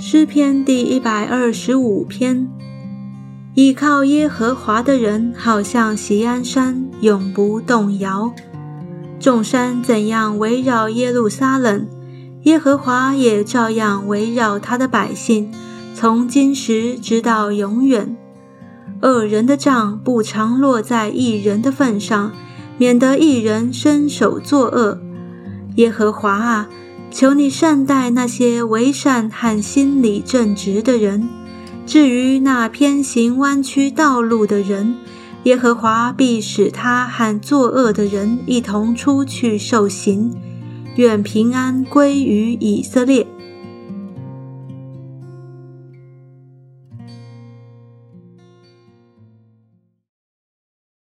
诗篇第一百二十五篇：依靠耶和华的人，好像锡安山，永不动摇。众山怎样围绕耶路撒冷，耶和华也照样围绕他的百姓，从今时直到永远。恶人的杖不常落在一人的份上，免得一人伸手作恶。耶和华啊！求你善待那些为善和心理正直的人。至于那偏行弯曲道路的人，耶和华必使他和作恶的人一同出去受刑。愿平安归于以色列。